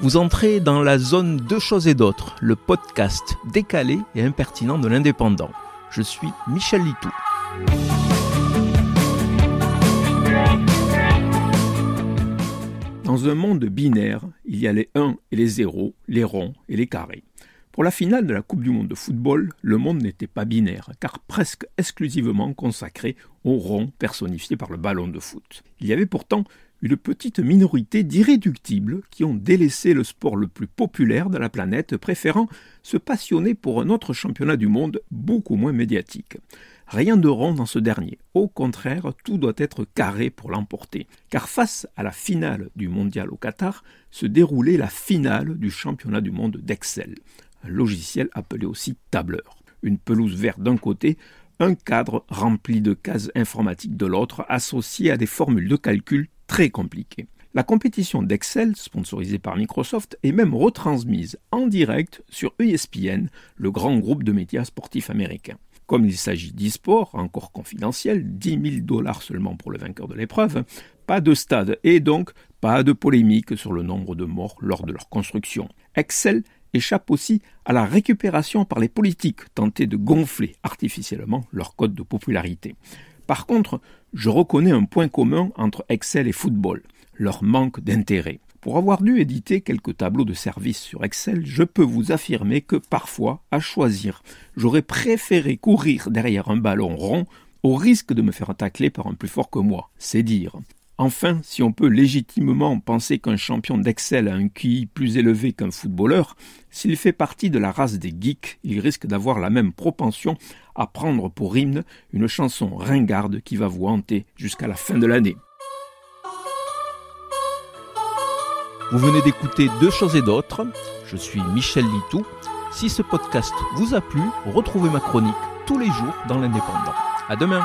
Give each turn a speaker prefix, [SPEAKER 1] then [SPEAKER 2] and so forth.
[SPEAKER 1] Vous entrez dans la zone Deux choses et d'autres, le podcast décalé et impertinent de l'indépendant. Je suis Michel Litou. Dans un monde binaire, il y a les 1 et les 0, les ronds et les carrés. Pour la finale de la Coupe du Monde de football, le monde n'était pas binaire, car presque exclusivement consacré aux ronds personnifiés par le ballon de foot. Il y avait pourtant une petite minorité d'irréductibles qui ont délaissé le sport le plus populaire de la planète, préférant se passionner pour un autre championnat du monde beaucoup moins médiatique. Rien de rond dans ce dernier. Au contraire, tout doit être carré pour l'emporter. Car face à la finale du mondial au Qatar, se déroulait la finale du championnat du monde d'Excel, un logiciel appelé aussi tableur. Une pelouse verte d'un côté, un cadre rempli de cases informatiques de l'autre, associé à des formules de calcul très compliquées. La compétition d'Excel, sponsorisée par Microsoft, est même retransmise en direct sur ESPN, le grand groupe de médias sportifs américains. Comme il s'agit d'e-sport, encore confidentiel, 10 000 dollars seulement pour le vainqueur de l'épreuve, pas de stade et donc pas de polémique sur le nombre de morts lors de leur construction. Excel échappe aussi à la récupération par les politiques tentés de gonfler artificiellement leur code de popularité. Par contre, je reconnais un point commun entre Excel et football, leur manque d'intérêt. Pour avoir dû éditer quelques tableaux de service sur Excel, je peux vous affirmer que parfois, à choisir, j'aurais préféré courir derrière un ballon rond au risque de me faire tacler par un plus fort que moi. C'est dire. Enfin, si on peut légitimement penser qu'un champion d'Excel a un QI plus élevé qu'un footballeur, s'il fait partie de la race des geeks, il risque d'avoir la même propension à prendre pour hymne une chanson ringarde qui va vous hanter jusqu'à la fin de l'année. Vous venez d'écouter Deux choses et d'autres. Je suis Michel Litou. Si ce podcast vous a plu, retrouvez ma chronique tous les jours dans l'Indépendant. À demain!